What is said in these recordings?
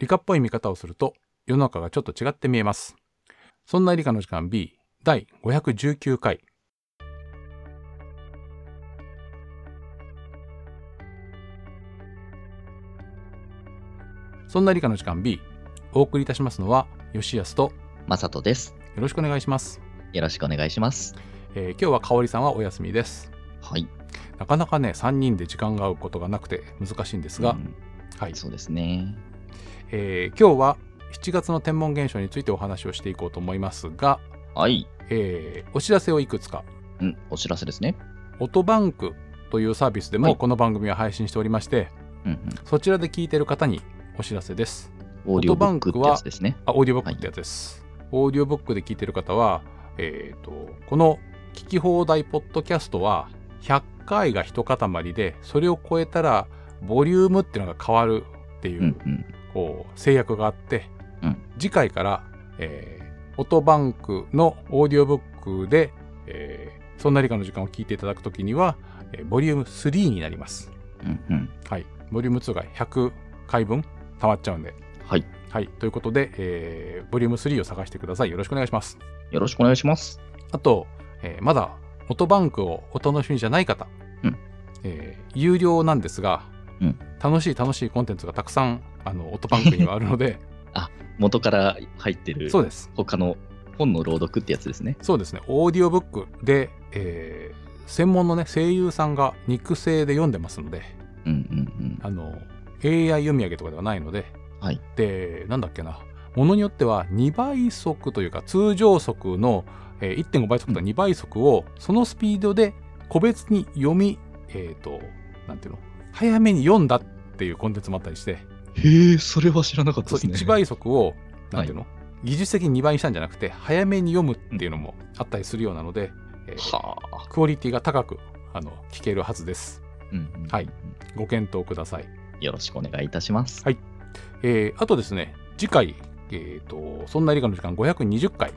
理科っぽい見方をすると世の中がちょっと違って見えます。そんな理科の時間 B 第519回。そんな理科の時間 B お送りいたしますのは吉安とまさとです。よろしくお願いします。よろしくお願いします。えー今日は香織さんはお休みです。はい。なかなかね3人で時間が合うことがなくて難しいんですが、うんはい、そうですね。えー今日は7月の天文現象についてお話をしていこうと思いますが、はい。えーお知らせをいくつかうん、お知らせですね。オトバンクというサービスではいもこの番組は配信しておりまして、うんそちらで聞いてる方にお知らせですうん。オーディオブックってやつですね。あオーディオブックってやつです、オーディオブックで聞いてる方はえっ、とこの聞き放題ポッドキャストは100回が一塊でそれを超えたらボリュームっていうのが変わるっていう、うんうん。こう制約があって、うん次回から、えーオトバンクのオーディオブックで、えーそんな理科の時間を聞いていただくときには、えーボリューム3になります。うんうん。はい。ボリューム2が100回分溜まっちゃうんで。はい。はい。ということで、えーボリューム3を探してください。よろしくお願いします。よろしくお願いします。あと、えーまだオトバンクをお楽しみじゃない方、うんえー有料なんですが、うん楽しい楽しいコンテンツがたくさんあのオトバンクにはあるので、元から入ってるそうです。他の本の朗読ってやつですね。そうですね。オーディオブックで、えー専門のね、声優さんが肉声で読んでますので、うんうんあの、AI 読み上げとかではないので、はい。で、なんだっけな、ものによっては2倍速というか、通常速の、えー1.5倍速と2倍速を、そのスピードで個別に読み、えっ、と、なんていうの、早めに読んだっていうコンテンツもあったりして、へえ、それは知らなかっそう1倍速を、なんていうの、技術的に2倍にしたんじゃなくて、早めに読むっていうのもあったりするようなので、えーはあ。クオリティが高くあの聞けるはずです。うんうんはい。ご検討ください。よろしくお願いいたします。はいえーあとですね、次回、えーと、そんな理科の時間520回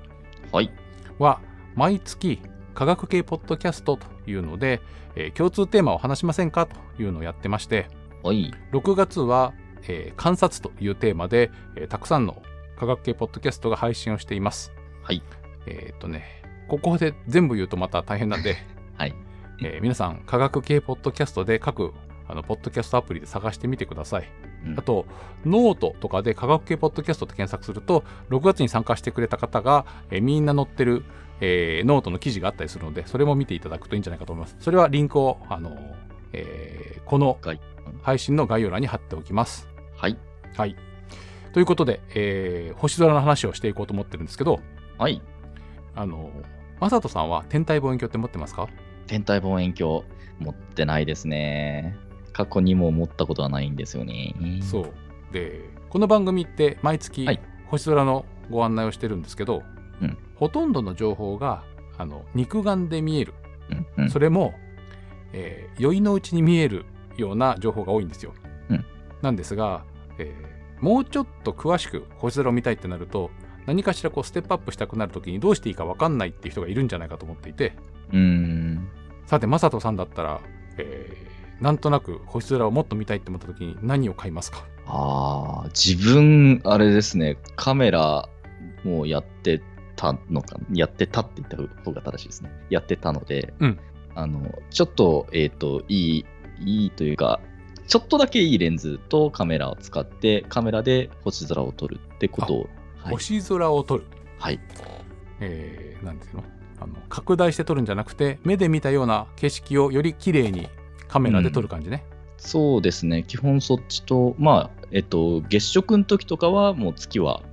はい。は、毎月科学系ポッドキャストというので、えー共通テーマを話しませんかというのをやってまして、はい。6月は、えー観察というテーマで、えーたくさんの科学系ポッドキャストが配信をしています。はい。えっ、とね、ここで全部言うとまた大変なんで、はい。えー皆さん、科学系ポッドキャストで各あのポッドキャストアプリで探してみてください。うんあと、ノートとかで科学系ポッドキャストって検索すると、6月に参加してくれた方が、えーみんな載ってる、えーノートの記事があったりするので、それも見ていただくといいんじゃないかと思います。それはリンクを、あのえーこの概配信の概要欄に貼っておきます。はい。はい。ということで、えー星空の話をしていこうと思ってるんですけど、はい。あの、マサトさんは天体望遠鏡って持ってますか？天体望遠鏡持ってないですね。過去にも持ったことはないんですよね。そう。で、この番組って毎月はい星空のご案内をしてるんですけど、うんほとんどの情報があの肉眼で見える。うんうん。それも、えー酔いのうちに見えるような情報が多いんですよ。うんなんですが、えーもうちょっと詳しく星空を見たいってなると、何かしらこうステップアップしたくなるときにどうしていいか分かんないっていう人がいるんじゃないかと思っていて、うーん。さて、マサトさんだったら、えーなんとなく星空をもっと見たいって思ったときに何を買いますか？ああ、自分、あれですね、カメラもうやってたのかな、やってたって言った方が正しいですね。やってたので、うんあの、ちょっと、えっ、と、いい、いいというか、ちょっとだけいいレンズとカメラを使って、カメラで星空を撮るってことを、はい。星空を撮る。はい。えー、なんていうの？あの拡大して撮るんじゃなくて目で見たような景色をより綺麗にカメラで撮る感じね、そうですね、基本そっちと、まあ、えっ、と、月食の時とかは、もう月はつ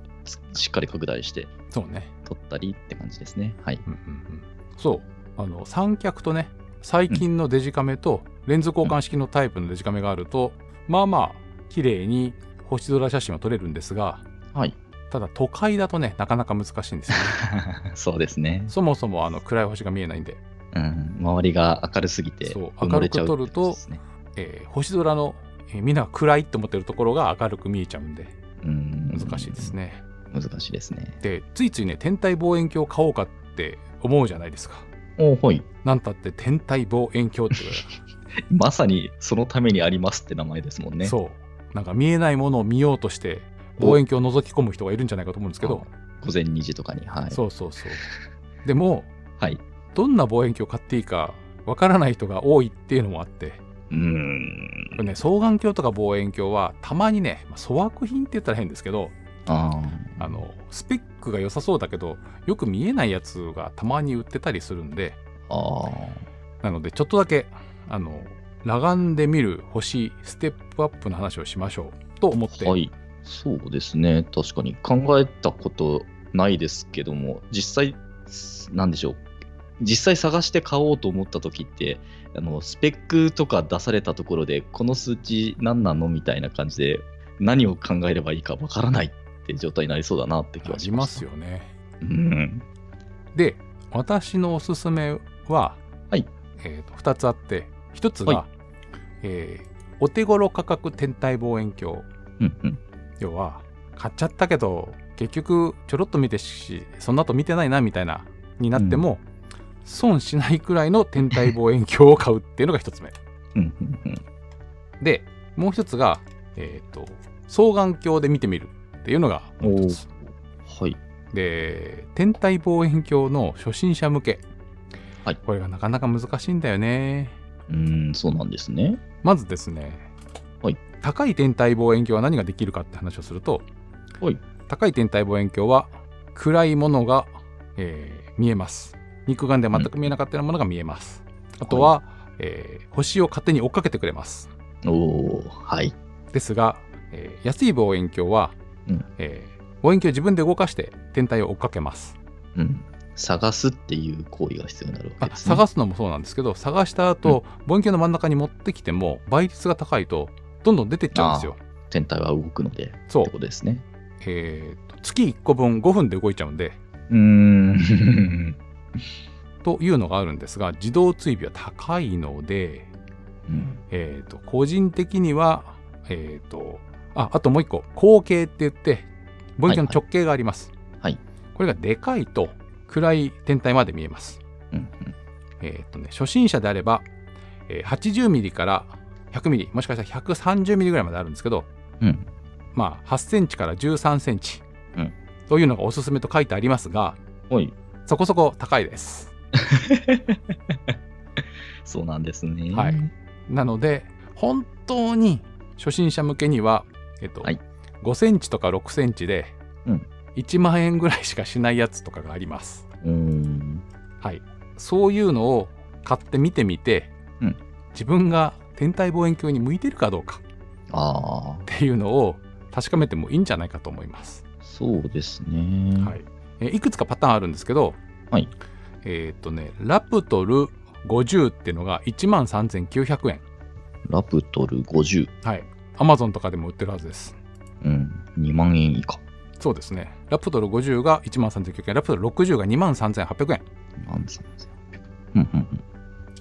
しっかり拡大してそうね、撮ったりって感じですね。はい。うんうんうん、そう。あの三脚とね最近のデジカメとレンズ交換式のタイプのデジカメがあると、まあまあ綺麗に星空写真は撮れるんですがはい。ただ都会だとねなかなか難しいんですよね。そうですね。そもそもあの暗い星が見えないんで、うん、周りが明るすぎてそう埋もれちゃう明るく撮るとってことですねえー星空の、えーみんなが暗いって思ってるところが明るく見えちゃうんでうん。難しいですね、難しいですね。でついついね天体望遠鏡を買おうかって思うじゃないですかおはい。なんたって天体望遠鏡って まさにそのためにありますって名前ですもんね。そうなんか見えないものを見ようとして望遠鏡を覗き込む人がいるんじゃないかと思うんですけど、午前2時とかに。はい。そうそうそう。でも、はい。どんな望遠鏡を買っていいかわからない人が多いっていうのもあって、うーん。これね、双眼鏡とか望遠鏡はたまにね、まあ粗悪品って言ったら変ですけど、ああの、スペックが良さそうだけど、よく見えないやつがたまに売ってたりするんで、あ。なのでちょっとだけ、あの、裸眼で見る星ステップアップの話をしましょうと思って、はい。そうですね。確かに考えたことないですけども、実際、なんでしょう。実際探して買おうと思った時って、あのスペックとか出されたところで、この数値何なのみたいな感じで、何を考えればいいかわからないって状態になりそうだなって気ありまはします。すよね。うん。で、私のおすすめは、はいえーと2つあって、1つが、はえーお手頃価格天体望遠鏡。うんうん。要は、買っちゃったけど、結局ちょろっと見てし、その後見てないなみたいな、になっても、損しないくらいの天体望遠鏡を買うっていうのが1つ目。うんうんうん。で、もう1つが、えっ、と、双眼鏡で見てみるっていうのがもう1つ。はい。で、天体望遠鏡の初心者向け。はいこれがなかなか難しいんだよね。うーん、そうなんですね。まずですね、はい高い天体望遠鏡は何ができるかって話をすると、はい高い天体望遠鏡は暗いものが、えー見えます。肉眼では全く見えなかったようなものが見えます。あとは、えー星を勝手に追っかけてくれます。おおはい。ですが、えー安い望遠鏡は、うんえー望遠鏡を自分で動かして天体を追っかけます。うん。探すっていう行為が必要になるわけあですね。探すのもそうなんですけど探した後、望遠鏡の真ん中に持ってきても倍率が高いとどんどん出てっちゃうんですよ。天体は動くので、そうってことですね。えーと月1個分5分で動いちゃうんでうーん。というのがあるんですが自動追尾は高いので、うんえー、と個人的には、えー、とああともう一個口径って言って望遠鏡の直径があります。はいこれがでかいと暗い天体まで見えます。うんえーとね、初心者であれば、えー80ミリから100ミリもしかしたら130ミリぐらいまであるんですけど、うん。うん。まあ、8センチから13センチうんというのがおすすめと書いてありますがはい。そこそこ高いです。そうなんですね。はいなので本当に初心者向けには、えっとはい5センチとか6センチでうん1万円ぐらいしかしないやつとかがあります。はい、そういうのを買って見てみて、うん自分が天体望遠鏡に向いてるかどうかっていうのを確かめてもいいんじゃないかと思います。そうですね。はいえいくつかパターンあるんですけど、はいえーっとねラプトル50っていうのが1万3900円。ラプトル50。はい。アマゾンとかでも売ってるはずです。うん。2万円以下。そうですね。ラプトル50が1万3900円、ラプトル60が2万3800円。2万3800うんうんうん。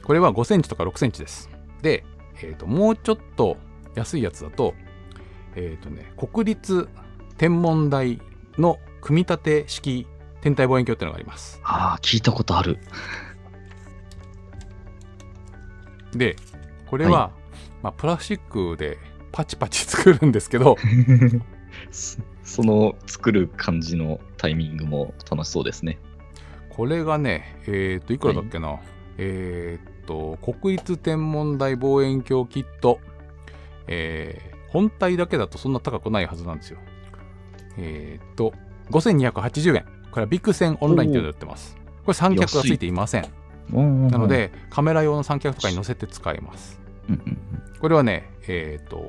これは5センチとか6センチです。で、えー、ともうちょっと安いやつだと、えっ、とね、国立天文台の組み立て式天体望遠鏡っていうのがあります。ああ、聞いたことある。で、これは、はまあ、プラスチックでパチパチ作るんですけど、そ その作る感じのタイミングも楽しそうですね。これがね、えっ、と、いくらだっけな、えっ、と、国立天文台望遠鏡キット、えー本体だけだとそんな高くないはずなんですよ。えっ、と、5280円。これはビクセンオンラインというので売ってます。これ三脚がついていません。ななの、で、カメラ用の三脚とかに載せて使えます。うんうんこれはね、えっ、と、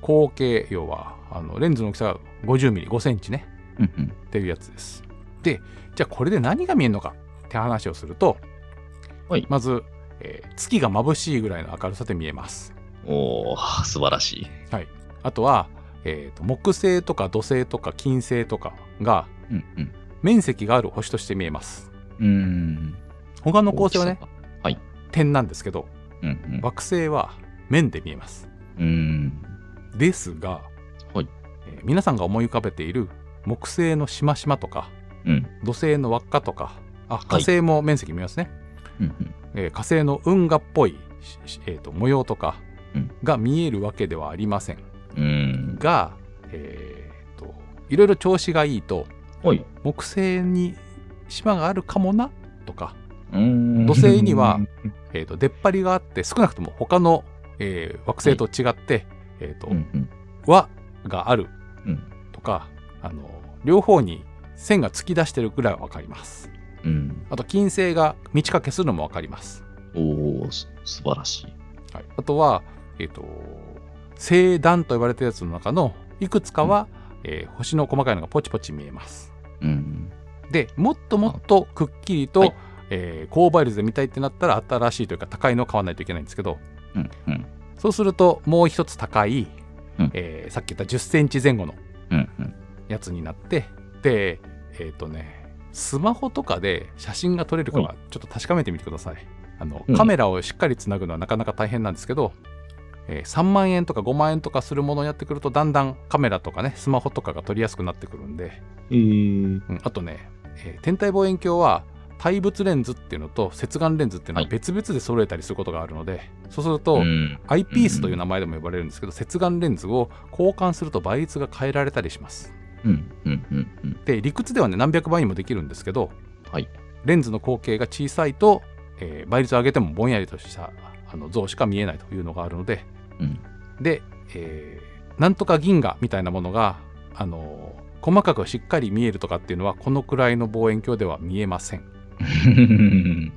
口径、要は、あのレンズの大きさが50ミリ、5センチね。うんうんっていうやつです。で、じゃあこれで何が見えるのかって話をすると、はいまず、えー月が眩しいぐらいの明るさで見えます。おお素晴らしい。あとは、えーと木星とか土星とか金星とかがうんうん。面積がある星として見えます。うーん。他の恒星はね。はい。点なんですけど、うんうん。惑星は面で見えます。ですが、はいえー皆さんが思い浮かべている木星のしましまとかうん。土星の輪っかとかあ火星も面積見えますね。うんうん。えー火星の運河っぽい、しえーと模様とかうんが見えるわけではありませんうーん。が、えーいろいろ調子がいいとはい。木星に島があるかもなとか、土星には、えー、と出っ張りがあって少なくとも他の、えー惑星と違って、えーとうがあるうん。とかあの両方に線が突き出してるぐらいは分かります。うん。あと金星が満ち欠けするのも分かります、おお、す素晴らしい。はい、あとは、えー、と星団と呼ばれてるやつの中のいくつかは、えー星の細かいのがポチポチ見えます。うん。でもっともっとくっきりと、はいえー高倍率で見たいってなったら新しいというか高いのを買わないといけないんですけどうん。うん。そうするともう一つ高い、うんえーさっき言った10センチ前後のうん。うん。やつになってでえっ、とねスマホとかで写真が撮れるかはちょっと確かめてみてくださいあのうんカメラをしっかりつなぐのはなかなか大変なんですけど、えー3万円とか5万円とかするものをやってくるとだんだんカメラとかねスマホとかが撮りやすくなってくるんで、えー、うんあとね、えー天体望遠鏡は対物レンズっていうのと接眼レンズっていうのははい別々で揃えたりすることがあるので、そうすると、ん。アイピースという名前でも呼ばれるんですけど、接眼レンズを交換すると倍率が変えられたりします。うん。うん。うん。うん。で、理屈ではね、何百倍にもできるんですけど、はい。レンズの口径が小さいと、えー倍率を上げてもぼんやりとしたあの像しか見えないというのがあるので、うん。で、えーなんとか銀河みたいなものが、あのー細かくしっかり見えるとかっていうのは、このくらいの望遠鏡では見えません。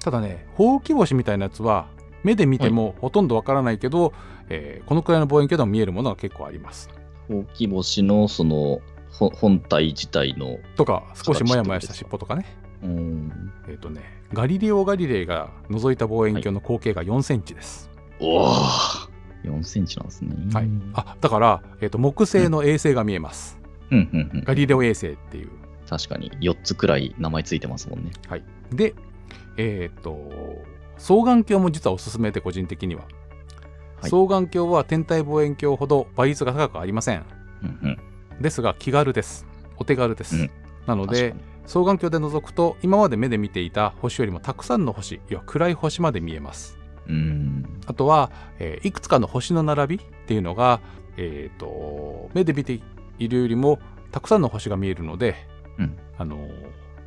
ただね、ほうき星みたいなやつは、目で見てもほとんどわからないけど、えーこのくらいの望遠鏡でも見えるものが結構あります。ほうき星のそのほ本体自体の、とか、少しもやもやした尻尾とかね。うん、えっ、とね、ガリレオ・ガリレイが覗いた望遠鏡の口径が4センチです。おお4センチなんですね。はい。あ、だから、えっ、と、木星の衛星が見えます。うんうんうん、ガリレオ衛星っていう。確かに4つくらい名前ついてますもんね。はい。で、えっ、と、双眼鏡も実はおすすめで、個人的には。はい双眼鏡は天体望遠鏡ほど倍率が高くありません。うんうん、ですが、気軽です。お手軽です。うんなので双眼鏡で覗くと、今まで目で見ていた星よりもたくさんの星、要は暗い星まで見えます。うんあとは、えーいくつかの星の並びっていうのが、えーと目で見ているよりもたくさんの星が見えるので、うん。あのー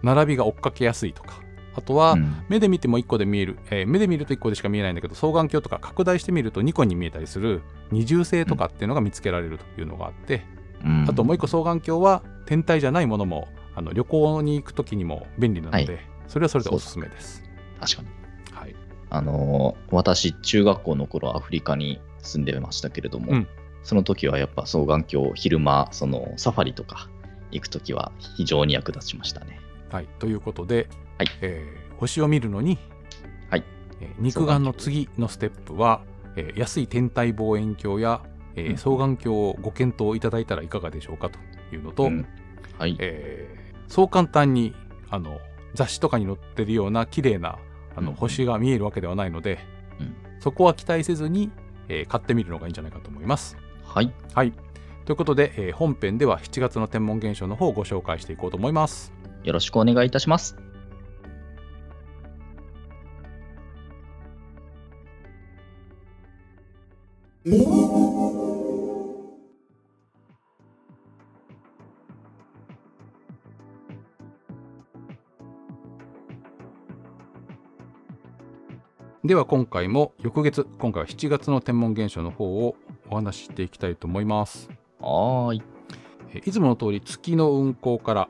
並びが追っかけやすいとか。あとは、うん。目で見ても1個で見える、えー目で見ると1個でしか見えないんだけど双眼鏡とか拡大してみると2個に見えたりする二重星とかっていうのが見つけられるというのがあって、うん。あともう1個双眼鏡は天体じゃないものもあの旅行に行く時にも便利なので、はい。それはそれでおすすめです。確かに。はい、あのー私、中学校の頃アフリカに住んでましたけれども、うん。その時はやっぱ双眼鏡、昼間、そのサファリとか行く時は非常に役立ちましたね。はい、ということで、はいえー星を見るのに、はいえー肉眼の次のステップは、えー安い天体望遠鏡や、えーうん双眼鏡をご検討いただいたらいかがでしょうかというのと、うんはい。えーそう簡単にあの雑誌とかに載ってるような綺麗なあのうん星が見えるわけではないので、うんそこは期待せずに、えー買ってみるのがいいんじゃないかと思います。はい。はい。ということで、えー本編では7月の天文現象の方をご紹介していこうと思います。よろしくお願いいたします。では今回も翌月今回は7月の天文現象の方をお話ししていきたいと思いますはーい。えーいつもの通り月の運行から、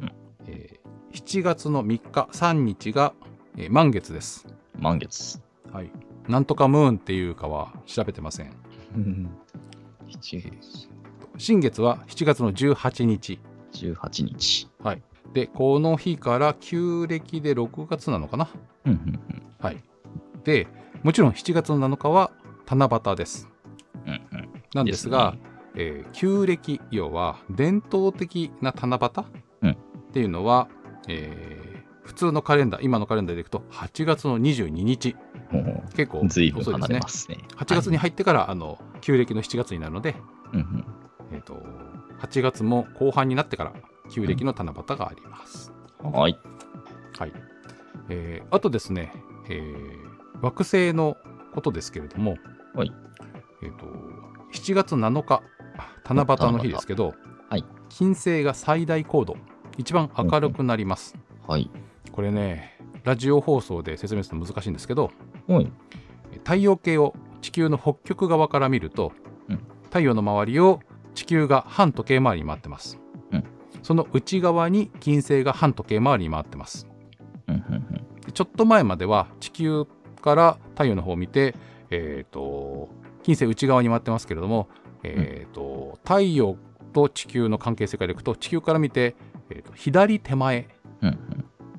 うん。えー7月の3日3日が、えー満月です。満月。はい。なんとかムーンっていうかは調べてません。7月。新月は7月の18日。18日。はい。でこの日から旧暦で6月なのかな？はい。でもちろん7月の7日は七夕です。うんうんうん。なんですがですねえー旧暦要は伝統的な七夕、うん。っていうのは、えー普通のカレンダー今のカレンダーでいくと8月の22日。結構遅いですね。すね。8月に入ってから、あの旧暦の7月になるので、うんうん。えー、と8月も後半になってから旧暦の七夕があります、はい。はい。えーあとですね、えー惑星のことですけれども、はい。えー、と7月7日七夕の日ですけど、はい。はい金星が最大高度。一番明るくなります、はい。これねラジオ放送で説明するの難しいんですけどはい。太陽系を地球の北極側から見ると、うん。太陽の周りを地球が反時計回りに回ってます、うん。その内側に金星が反時計回りに回ってます。うんうん。ちょっと前までは地球から太陽の方を見て、えー、と金星内側に回ってますけれども、えーと太陽と地球の関係性からいくと地球から見て、えーと左手前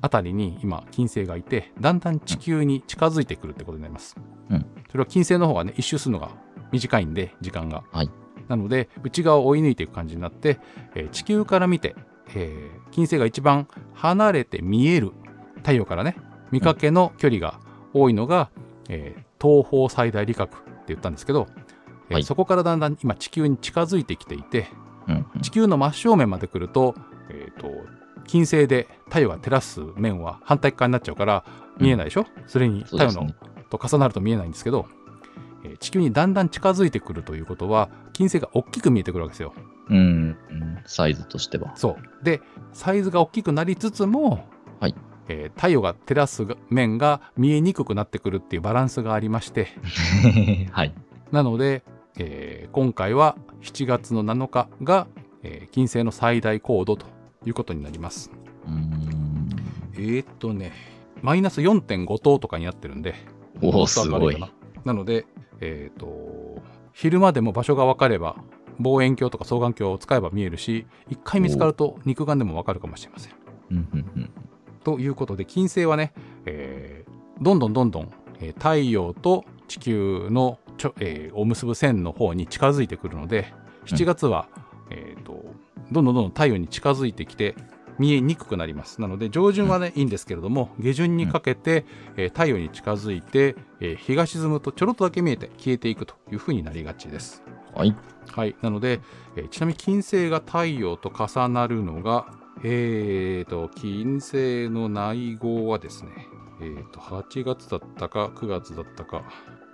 あたりに今金星がいてだんだん地球に近づいてくるってことになります、うん。それは金星の方がね一周するのが短いんで時間が、はい。なので内側を追い抜いていく感じになって、えー地球から見て、えー金星が一番離れて見える太陽からね見かけの距離が多いのが、えー東方最大理覚って言ったんですけど、えーはいそこからだんだん今地球に近づいてきていてうんうん地球の真正面まで来ると,、えーと金星で太陽が照らす面は反対側になっちゃうから見えないでしょ、それに太陽の、ね。と重なると見えないんですけど、えー地球にだんだん近づいてくるということは金星が大きく見えてくるわけですよ。うんうん。サイズとしては。そうでサイズが大きくなりつつも、はいえー太陽が照らす面が見えにくくなってくるっていうバランスがありまして はい。なので、えー今回は7月の7日が、えー金星の最大高度ということになります。えー、っとねマイナス4.5等とかになってるんでおお、すごい。な。なので、えー、と昼間でも場所が分かれば望遠鏡とか双眼鏡を使えば見えるし一回見つかると肉眼でも分かるかもしれません。ということで金星はね、えーどんどんどんどん、えー太陽と地球のちょ、えーを結ぶ線の方に近づいてくるので7月は、えーとどんどんどんどん太陽に近づいてきて見えにくくなります。なので上旬はね、いいんですけれども下旬にかけて、えー太陽に近づいて、えー日が沈むとちょろっとだけ見えて消えていくというふうになりがちです。はい。はい、なので、えーちなみに金星が太陽と重なるのが、えーと、金星の内号はですね、えーと、8月だったか9月だったか、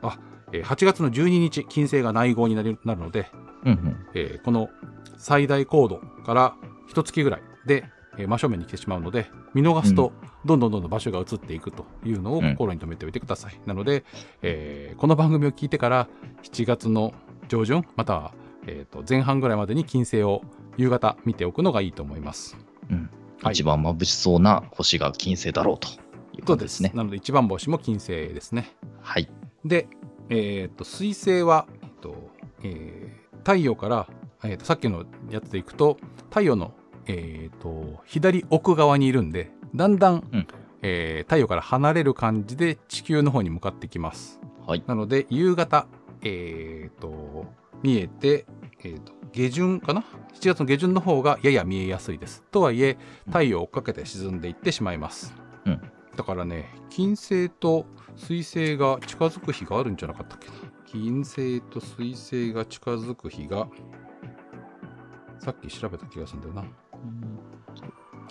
あ、えー8月の12日、金星が内号になるので、うんうん。えーこの最大高度から一月ぐらいで、えー真正面に来てしまうので、見逃すと、どんどんどんどん場所が移っていくというのをうん心に留めておいてください。なので、えーこの番組を聞いてから7月の上旬、または、えーと前半ぐらいまでに金星を夕方見ておくのがいいと思います。うんはい一番眩しそうな星が金星だろうということですね。なので一番星も金星ですね。はい。で、えー、と水星は、えっとえー太陽から、えーとさっきのやつでいくと太陽の、えー、と左奥側にいるんでだんだん、うんえー太陽から離れる感じで地球の方に向かってきます。はい。なので夕方、えー、と見えて、えー、と下旬かな？7月の下旬の方がやや見えやすいです。とはいえ太陽を追っかけて沈んでいってしまいます。うんだからね金星と水星が近づく日があるんじゃなかったっけ？な金星と水星が近づく日がさっき調べた気がするんだよな。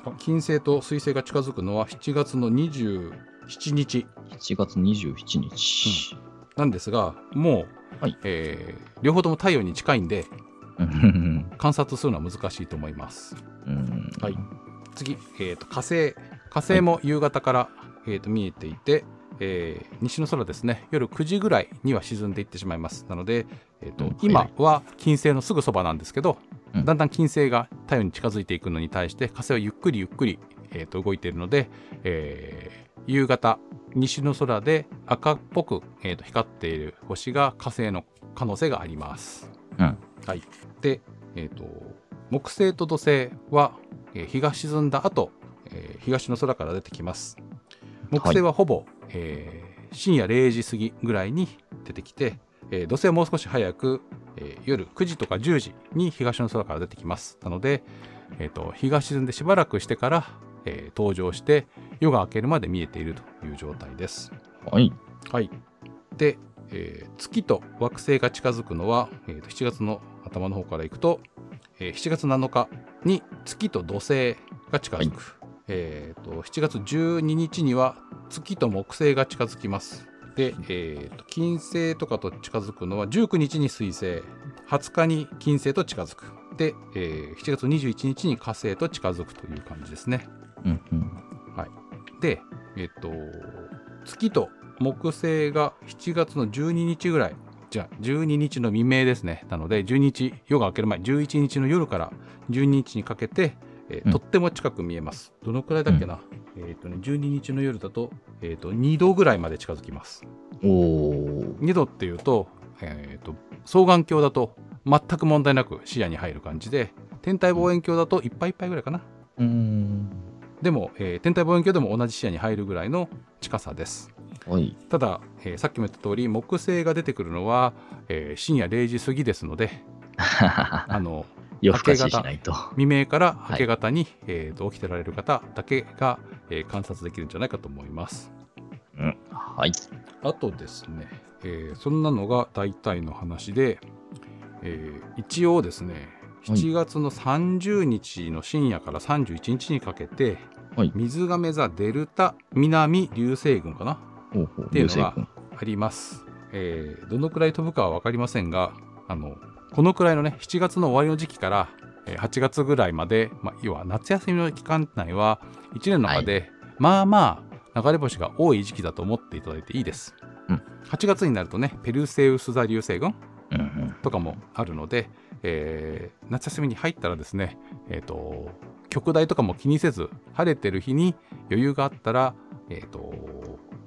あ金星と水星が近づくのは7月の27日。7月27日。なんですがもう、はい。えー両方とも太陽に近いんでうん。観察するのは難しいと思います。うん。はい。次、えー、と火星火星も夕方から、えー、と見えていて、えー西の空ですね。夜9時ぐらいには沈んでいってしまいます。なので、えーとうん今は金星のすぐそばなんですけど、うん。だんだん金星が太陽に近づいていくのに対して火星はゆっくりゆっくり、えー、と動いているので、えー夕方西の空で赤っぽく、えー、と光っている星が火星の可能性があります。うん。はい、で、えー、と木星と土星は、えー日が沈んだ後、えー東の空から出てきます。木星はほぼ、えー深夜0時過ぎぐらいに出てきて、えー土星はもう少し早く、えー夜9時とか10時に東の空から出てきます。なので、えーと日が沈んでしばらくしてから、えー登場して夜が明けるまで見えているという状態です。はい。はい。で、えー月と惑星が近づくのは、えーと7月の頭の方からいくと、えー7月7日に月と土星が近づく。えーと7月12日には月と木星が近づきます。で、えーと金星とかと近づくのは19日に水星、20日に金星と近づく。て、えー7月21日に火星と近づくという感じですね。うんうん。で、えっと、月と木星が7月の12日ぐらい、じゃあ12日の未明ですね。なので、12日、夜が明ける前、11日の夜から12日にかけて、えーうんとっても近く見えます。どのくらいだっけな、えっとね、12日の夜だと、えっと、2度ぐらいまで近づきます。おー。2度っていうと、えっと、双眼鏡だと全く問題なく視野に入る感じで、天体望遠鏡だといっぱいいっぱいぐらいかな。うーん。でも、えー天体望遠鏡でも同じ視野に入るぐらいの近さです。はい。ただ、えーさっきも言った通り木星が出てくるのは、えー深夜0時過ぎですので あの夜更かししないと。未明から明け方に、えーと起きてられる方だけが、えー観察できるんじゃないかと思います。うん。はい。あとですね、えーそんなのが大体の話で、えー一応ですねはい7月の30日の深夜から31日にかけて、はい水亀座デルタ南流星群かな？っていうのがあります、えーどのくらい飛ぶかは分かりませんがあのこのくらいのね7月の終わりの時期からえー8月ぐらいまで、まあ、要は夏休みの期間内は1年の中で、まあまあ流れ星が多い時期だと思っていただいていいです、うん。8月になるとねペルセウス座流星群。とかもあるので、えー夏休みに入ったらですね、えー、と極大とかも気にせず晴れてる日に余裕があったら、えー、と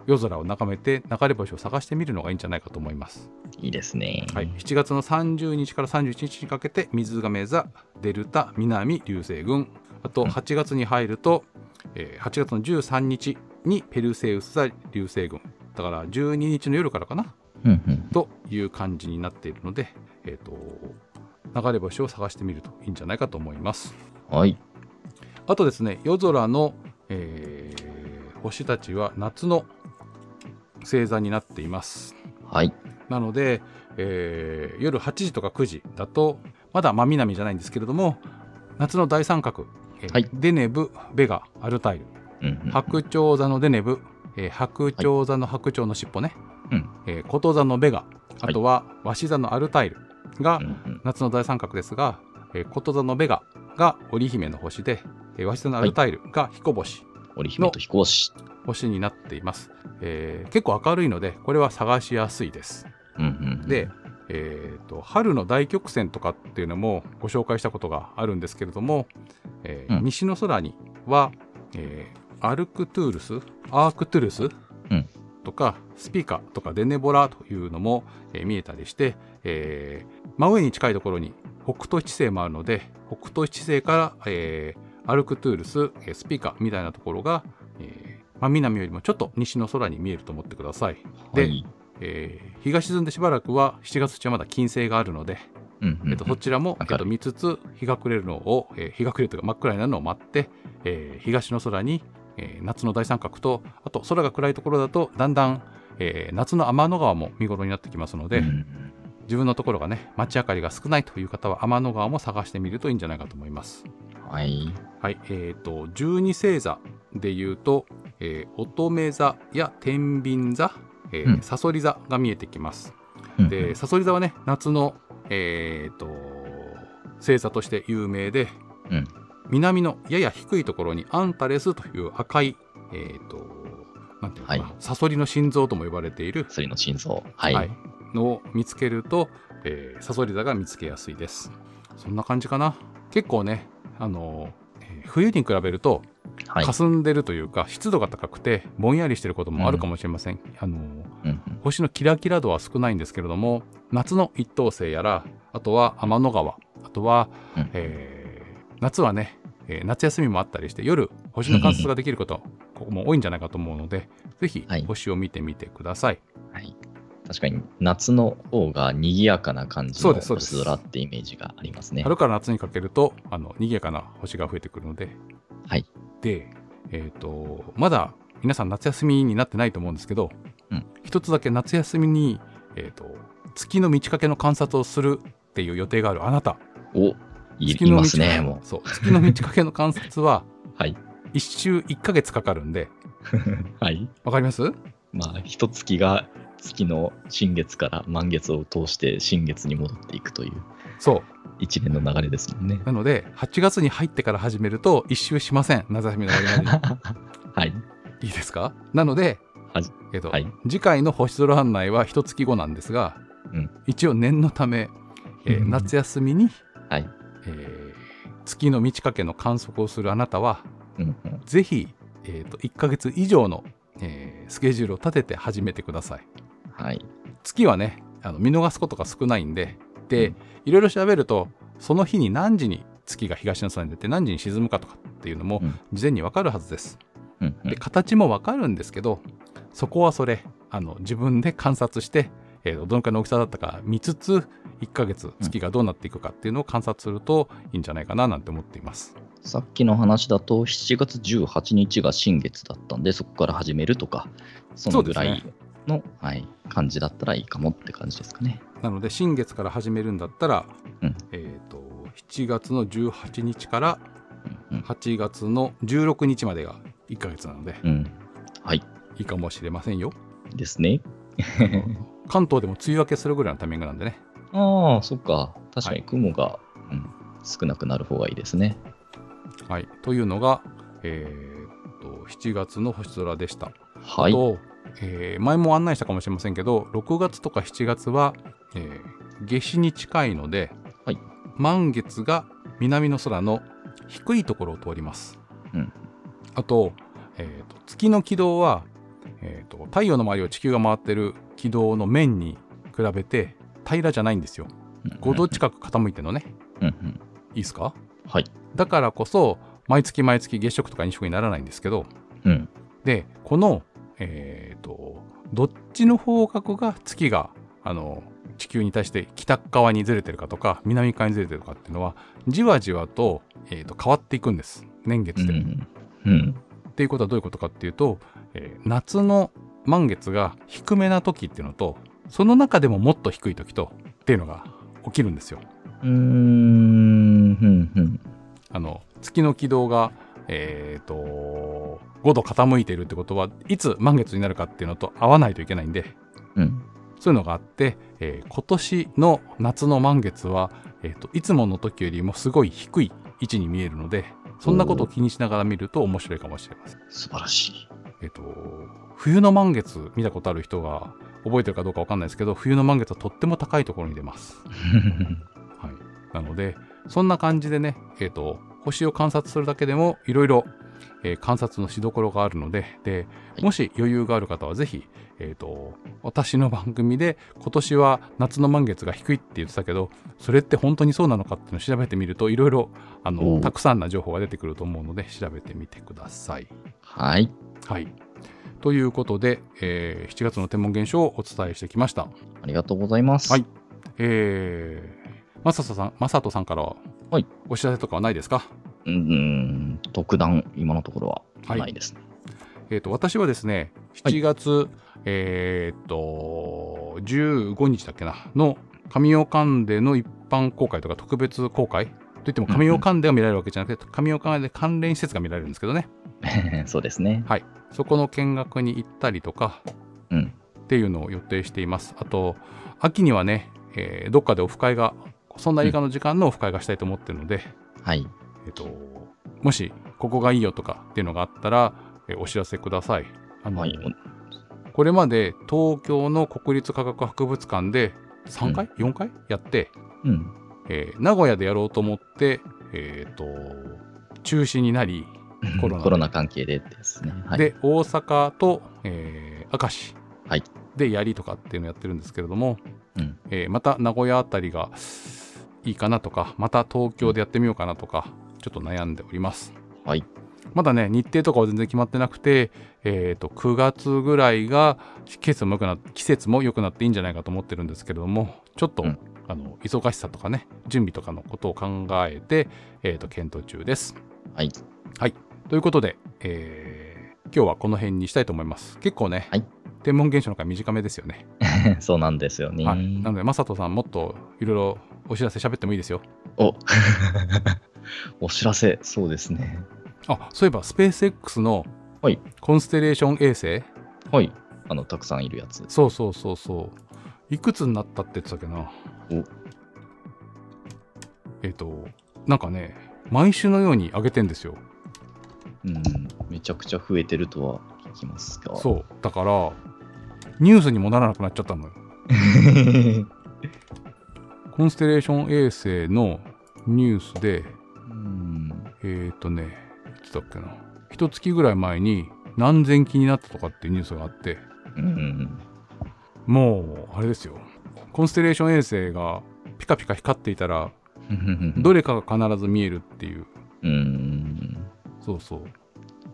夜空を眺めて流れ星を探してみるのがいいんじゃないかと思います。いいですね。はい、7月の30日から31日にかけて水亀座デルタ南流星群あとうん8月に入ると、えー8月の13日にペルセウス座流星群だから12日の夜からかな？うんうん。という感じになっているので、えー、と流れ星を探してみるといいんじゃないかと思います。はい。あとですね夜空の、えー星たちは夏の星座になっています。はい。なので、えー夜8時とか9時だとまだ真南じゃないんですけれども夏の大三角、えーはいデネブベガアルタイルうんうん。白鳥座のデネブ、えー白鳥座の白鳥の尻尾ね、うんえー琴座のベガあとは鷲座のアルタイルが。夏の大三角ですが、えー、琴座のベガが織姫の星で、えー、鷲座のアルタイルが彦星、織姫と彦星。星になっています、えー結構明るいのでこれは探しやすいです。うんうん。で、えーと春の大曲線とかっていうのもご紹介したことがあるんですけれども、えーうん。西の空には、えーアルクトゥールスアークトゥルス、うん。とかスピカとかデネボラというのも、えー見えたりして、えー真上に近いところに北斗七星もあるので北斗七星から、えーアルクトゥールスえースピカみたいなところが、えー真南よりもちょっと西の空に見えると思ってください。ではい。えー日が沈んでしばらくは7月中はまだ金星があるので、うんうん。えっとそちらも、えっと見つつ日が暮れるのを、えー日が暮れるというか真っ暗になるのを待って、えー東の空に、えー夏の大三角とあと空が暗いところだとだんだん、えー夏の天の川も見頃になってきますので、うんうん自分のところがね街明かりが少ないという方は天の川も探してみるといいんじゃないかと思います。はい。はい、えっ、と、十二星座でいうと、えー乙女座や天秤座、えーうんサソリ座が見えてきます。うんで、サソリ座はね、夏の、えっ、と、星座として有名で、うん南のやや低いところにアンタレスという赤い、えっ、と、なんていうのかな、はいサソリの心臓とも呼ばれている、薬の心臓。はい。はいのを見つけると、えーサソリ座が見つけやすいです。そんな感じかな。結構ね、あのえー冬に比べるとはい。霞んでるというか、湿度が高くてぼんやりしてることもあるかもしれません。あのうんうん星のキラキラ度は少ないんですけれども夏の一等星やらあとは天の川あとは、うんえー夏はね、えー夏休みもあったりして夜星の観察ができること ここも多いんじゃないかと思うのでぜひはい星を見てみてください。はい。確かに夏の方が賑やかな感じの星空ってイメージがありますね。春から夏にかけるとあの賑やかな星が増えてくるのではい。で、えー、とまだ皆さん夏休みになってないと思うんですけど、うん一つだけ夏休みに、えー、と月の満ち欠けの観察をするっていう予定があるあなたお、い月の満ちいますね、もそう月の満ち欠けの観察はう。はい。1週1ヶ月かかるんで はい。わかります？まあ、一月が月の新月から満月を通して新月に戻っていくというそう一連の流れですもんね。なので8月に入ってから始めると一周しません夏休みの終わりまでに はい。いいですか？なのでえっとはい次回の星空案内は一月後なんですが、うん一応念のため、えーうん夏休みに、はい。えー月の満ち欠けの観測をするあなたはうんうん。ぜひ、えー、と1ヶ月以上の、えースケジュールを立てて始めてくださいはい。月はねあの見逃すことが少ないんでで、うん。いろいろ調べるとその日に何時に月が東の空に出て何時に沈むかとかっていうのもうん。事前に分かるはずです、うんうん。で形も分かるんですけどそこはそれあの自分で観察して、えーどのくらいの大きさだったか見つつ1ヶ月月がどうなっていくかっていうのを観察するといいんじゃないかななんて思っています。さっきの話だと7月18日が新月だったんで、そこから始めるとか、そのぐらいの、はい、感じだったらいいかもって感じですかね。なので新月から始めるんだったら、うんえー、と7月の18日からうん8月の16日までが1ヶ月なのでうん。うん。はい。いいかもしれませんよですね。関東でも梅雨明けするぐらいのタイミングなんでねああ、そっか。確かにはい雲が、うん、少なくなる方がいいですね。はいというのが、えー、と7月の星空でした、はい。あと、えー前も案内したかもしれませんけど6月とか7月は、えー夏至に近いので、はい。満月が南の空の低いところを通ります、うん。あと,、えーと月の軌道は、えーと太陽の周りを地球が回ってる軌道の面に比べて平らじゃないんですよ。5度近く傾いてるのね。うんうん。いいですか？はい。だからこそ毎月毎月月食とか日食にならないんですけどうん。でこのえっ、とどっちの方角が月があの地球に対して北側にずれてるかとか南側にずれてるかっていうのはじわじわと,、えーと変わっていくんです年う月で。ん。うん。っていうことはどういうことかっていうと、えー夏の満月が低めな時っていうのとその中でももっと低い時とっていうのが起きるんですよ。うーん。うん。うん。あの月の軌道が、えー、と5度傾いているってことはいつ満月になるかっていうのと合わないといけないんでうん。そういうのがあって、えー今年の夏の満月は、えーといつもの時よりもすごい低い位置に見えるのでそんなことを気にしながら見ると面白いかもしれません。素晴らしい。えっ、と冬の満月見たことある人が覚えてるかどうかわかんないですけど冬の満月はとっても高いところに出ます。はい、なのでそんな感じでね、えー、と星を観察するだけでもいろいろ、えー観察のしどころがあるのでではいもし余裕がある方はぜひ、えー、と私の番組で今年は夏の満月が低いって言ってたけどそれって本当にそうなのかっていうのを調べてみるといろいろあのたくさんな情報が出てくると思うので調べてみてください。はい。はい。ということで、えー7月の天文現象をお伝えしてきました。ありがとうございます。はい。えー、まさとさん、まさとさんからは、はいお知らせとかはないですか？うーん。特段、今のところははいないですね。えっ、と、私はですね、はい7月、えーっと、15日だっけな、の神尾関での一般公開とか特別公開？といっても神尾関でが見られるわけじゃなくて、神尾関で関連施設が見られるんですけどね。そうですね。そこの見学に行ったりとか、うん。っていうのを予定しています。あと、秋にはね、えーどっかでオフ会が、そんな以下の時間のオフ会がしたいと思ってるので、はい。えっと、もし、ここがいいよとかっていうのがあったら、えーお知らせください。あのはい。これまで東京の国立科学博物館で3回、4回？やって、うん。えー名古屋でやろうと思って、えっと、中止になり、コロナでコロナ関係でですね。はい。で、大阪と、えー明石はいでやりとかっていうのをやってるんですけれども、うん。えーまた名古屋あたりがいいかなとか、また東京でやってみようかなとか、ちょっと悩んでおります。はい。まだね、日程とかは全然決まってなくて、えー、と9月ぐらいが季節も良くな季節も良くなっていいんじゃないかと思ってるんですけれども、ちょっと、うんあの忙しさとかね、準備とかのことを考えて、えー、と検討中です。はい。ということで、えー今日はこの辺にしたいと思います。結構ね、はい天文現象の回短めですよね。そうなんですよね。はい、なので、まさとさん、もっといろいろお知らせ喋ってもいいですよ。おお知らせ、そうですね。あそういえば、スペース X のはいコンステレーション衛星、はい。あの、たくさんいるやつ。そうそうそうそう。いくつになったって言ってたっけな？おえっ、と、なんかね、毎週のように上げてんですよ。うん、めちゃくちゃ増えてるとは聞きますが。そう。だから、ニュースにもならなくなっちゃったのよ。コンステレーション衛星のニュースで、うん。えっ、とね、いつだっけな。一月ぐらい前に何千機になったとかっていうニュースがあって、うん。もう、あれですよ。コンステレーション衛星がピカピカ光っていたら、うん。どれかが必ず見えるっていう。うん。そうそう。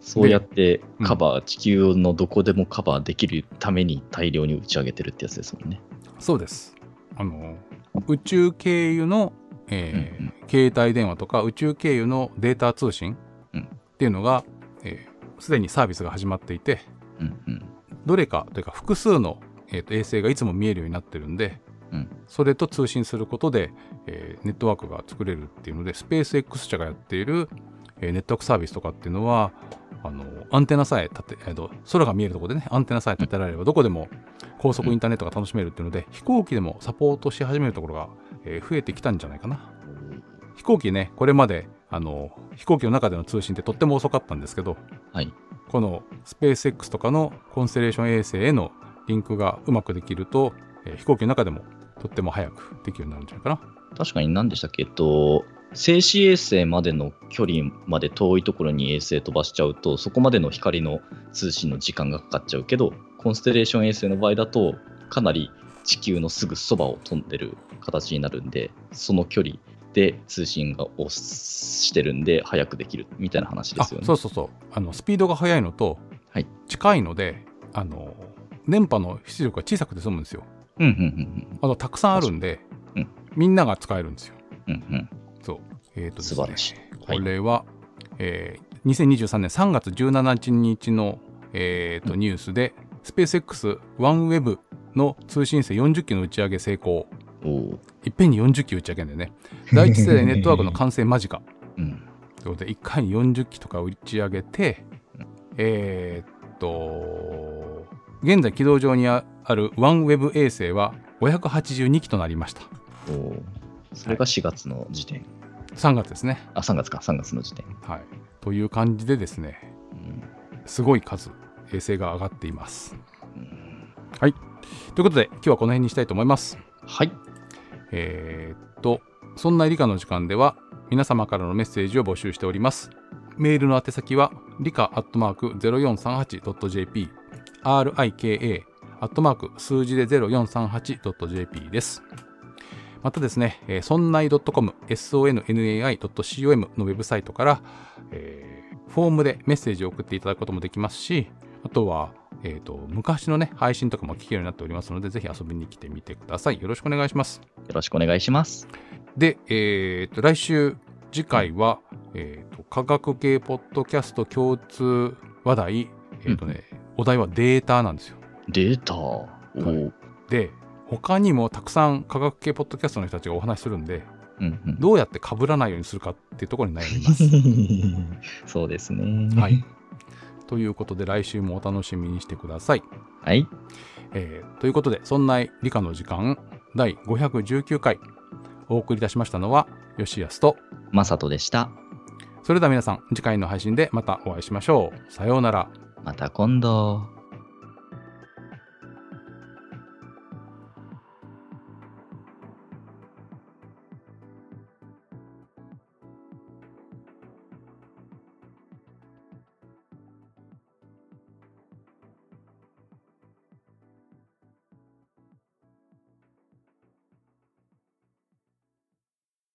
そうやってうんカバー、地球のどこでもカバーできるために大量に打ち上げてるってやつですもんね。そうです。あの、宇宙経由の、えーうんうん携帯電話とか宇宙経由のデータ通信うんっていうのが、えーすでにサービスが始まっていて、うんうん。どれかというか複数の、えーと衛星がいつも見えるようになってるんで、うんそれと通信することで、えーネットワークが作れるっていうので、スペース X 社がやっている、えーネットワークサービスとかっていうのは、あのアンテナさえ立て、えーと空が見えるところでね、アンテナさえ立てられれば、どこでも高速インターネットが楽しめるっていうので、飛行機でもサポートし始めるところが、えー増えてきたんじゃないかな。飛行機ね、これまであの飛行機の中での通信ってとっても遅かったんですけど、はい。このスペース X とかのコンステレーション衛星へのリンクがうまくできると、えー飛行機の中でもとっても早くできるようになるんじゃないかな。確かに何でしたっけ？えっと、静止衛星までの距離まで遠いところに衛星飛ばしちゃうと、そこまでの光の通信の時間がかかっちゃうけど、コンステレーション衛星の場合だと、かなり地球のすぐそばを飛んでる形になるんで、その距離で通信がをしてるんで、早くできるみたいな話であすよね。そうそうそうあのスピードが速いのと、はい近いのであの電波の出力が小さくて済むんですよ。うんうんうんあとたくさんあるんで、うんみんなが使えるんですよ。うんうんうんそう。えーとね素晴らしいこれは、えー2023年3月17日の、えーとうニュースで、スペース X ワンウェブの通信制40機の打ち上げ成功。いっぺんに40機打ち上げんでね。第一世代ネットワークの完成間近。うんということで、1回に40機とか打ち上げて、えーっと、現在軌道上にあるワンウェブ衛星は582機となりました。それが4月の時点。3月ですね。あ、3月か、3月の時点。はい。という感じでですね、うんすごい数、衛星が上がっています。うんはい。ということで、今日はこの辺にしたいと思います。はい。えーっと、そんな理科の時間では、皆様からのメッセージを募集しております。メールの宛先は、理科アットマーク 0438.jp、rika アットマーク数字で 0438.jp です。またですね、えー、そんない .com、sonnai.com のウェブサイトから、えーフォームでメッセージを送っていただくこともできますし、あとは、えーと、昔のね、配信とかも聞けるようになっておりますので、ぜひ遊びに来てみてください。よろしくお願いします。よろしくお願いします。で、えーと、来週、次回は、えーと、科学系ポッドキャスト共通話題、えーとね、お題はデータなんですよ。データ？おーで、他にもたくさん科学系ポッドキャストの人たちがお話しするんで、うんうんどうやって被らないようにするかっていうところに悩みます。そうですね。はい。ということで、来週もお楽しみにしてください。はい。えーということで、そんな理科の時間第519回お送りいたしましたのは、吉安と、まさとでした。それでは皆さん、次回の配信でまたお会いしましょう。さようなら。また今度。